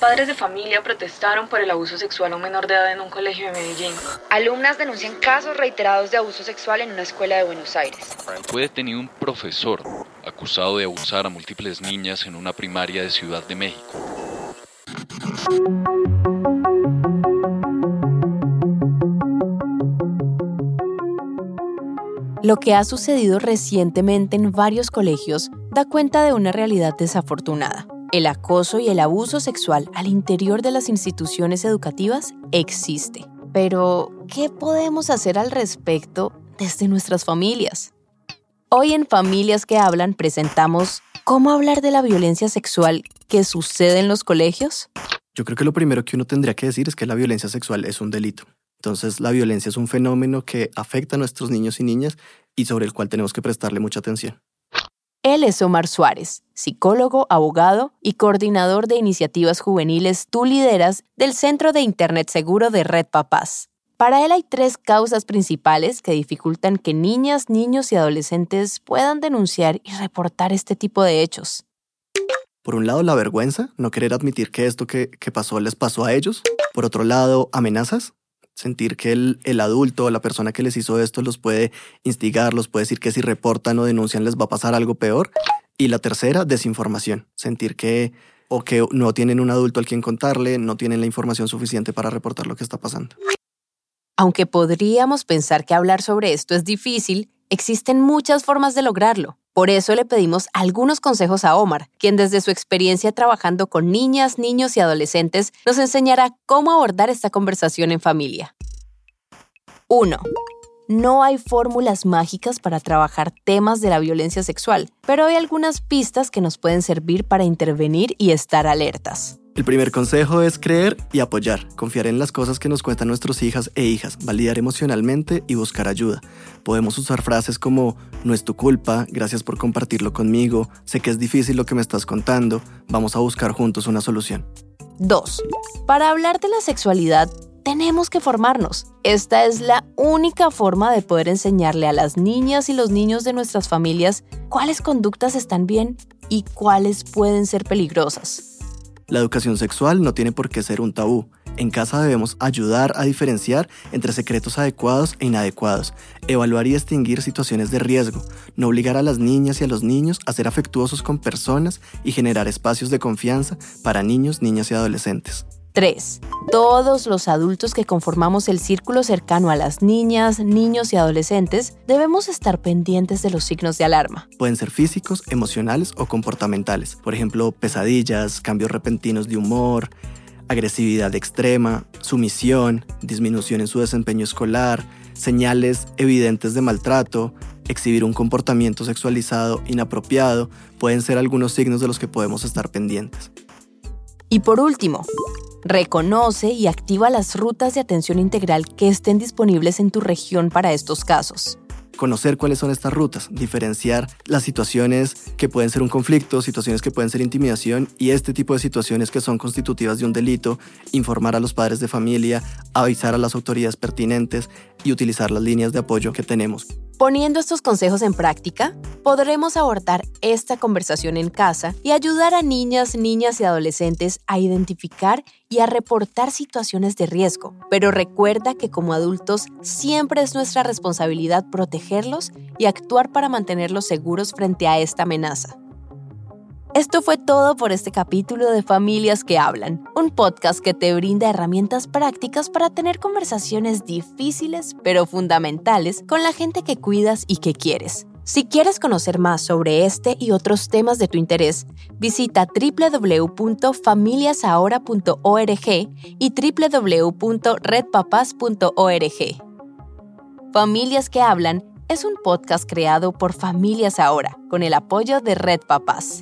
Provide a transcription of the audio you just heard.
Padres de familia protestaron por el abuso sexual a un menor de edad en un colegio de Medellín. Alumnas denuncian casos reiterados de abuso sexual en una escuela de Buenos Aires. Fue detenido un profesor acusado de abusar a múltiples niñas en una primaria de Ciudad de México. Lo que ha sucedido recientemente en varios colegios da cuenta de una realidad desafortunada. El acoso y el abuso sexual al interior de las instituciones educativas existe. Pero, ¿qué podemos hacer al respecto desde nuestras familias? Hoy en Familias que Hablan presentamos ¿Cómo hablar de la violencia sexual que sucede en los colegios? Yo creo que lo primero que uno tendría que decir es que la violencia sexual es un delito. Entonces, la violencia es un fenómeno que afecta a nuestros niños y niñas y sobre el cual tenemos que prestarle mucha atención. Él es Omar Suárez, psicólogo, abogado y coordinador de iniciativas juveniles Tú Lideras del Centro de Internet Seguro de Red Papás. Para él hay tres causas principales que dificultan que niñas, niños y adolescentes puedan denunciar y reportar este tipo de hechos. Por un lado, la vergüenza, no querer admitir que esto que, pasó les pasó a ellos. Por otro lado, amenazas, sentir que el, el adulto o la persona que les hizo esto los puede instigar, los puede decir que si reportan o denuncian les va a pasar algo peor. Y la tercera, desinformación, sentir que o que no tienen un adulto al quien contarle, no tienen la información suficiente para reportar lo que está pasando. Aunque podríamos pensar que hablar sobre esto es difícil, existen muchas formas de lograrlo. Por eso le pedimos algunos consejos a Omar, quien desde su experiencia trabajando con niñas, niños y adolescentes nos enseñará cómo abordar esta conversación en familia. 1. No hay fórmulas mágicas para trabajar temas de la violencia sexual, pero hay algunas pistas que nos pueden servir para intervenir y estar alertas. El primer consejo es creer y apoyar, confiar en las cosas que nos cuentan nuestros hijas e hijas, validar emocionalmente y buscar ayuda. Podemos usar frases como no es tu culpa, gracias por compartirlo conmigo, sé que es difícil lo que me estás contando, vamos a buscar juntos una solución. 2. Para hablar de la sexualidad, tenemos que formarnos. Esta es la única forma de poder enseñarle a las niñas y los niños de nuestras familias cuáles conductas están bien y cuáles pueden ser peligrosas. La educación sexual no tiene por qué ser un tabú. En casa debemos ayudar a diferenciar entre secretos adecuados e inadecuados, evaluar y distinguir situaciones de riesgo, no obligar a las niñas y a los niños a ser afectuosos con personas y generar espacios de confianza para niños, niñas y adolescentes. 3. Todos los adultos que conformamos el círculo cercano a las niñas, niños y adolescentes debemos estar pendientes de los signos de alarma. Pueden ser físicos, emocionales o comportamentales. Por ejemplo, pesadillas, cambios repentinos de humor, agresividad extrema, sumisión, disminución en su desempeño escolar, señales evidentes de maltrato, exhibir un comportamiento sexualizado inapropiado, pueden ser algunos signos de los que podemos estar pendientes. Y por último, Reconoce y activa las rutas de atención integral que estén disponibles en tu región para estos casos. Conocer cuáles son estas rutas, diferenciar las situaciones que pueden ser un conflicto, situaciones que pueden ser intimidación y este tipo de situaciones que son constitutivas de un delito, informar a los padres de familia, avisar a las autoridades pertinentes y utilizar las líneas de apoyo que tenemos. Poniendo estos consejos en práctica, podremos abordar esta conversación en casa y ayudar a niñas, niñas y adolescentes a identificar y a reportar situaciones de riesgo. Pero recuerda que como adultos siempre es nuestra responsabilidad protegerlos y actuar para mantenerlos seguros frente a esta amenaza. Esto fue todo por este capítulo de Familias que Hablan, un podcast que te brinda herramientas prácticas para tener conversaciones difíciles pero fundamentales con la gente que cuidas y que quieres. Si quieres conocer más sobre este y otros temas de tu interés, visita www.familiasahora.org y www.redpapas.org. Familias que Hablan es un podcast creado por Familias Ahora con el apoyo de Red Papás.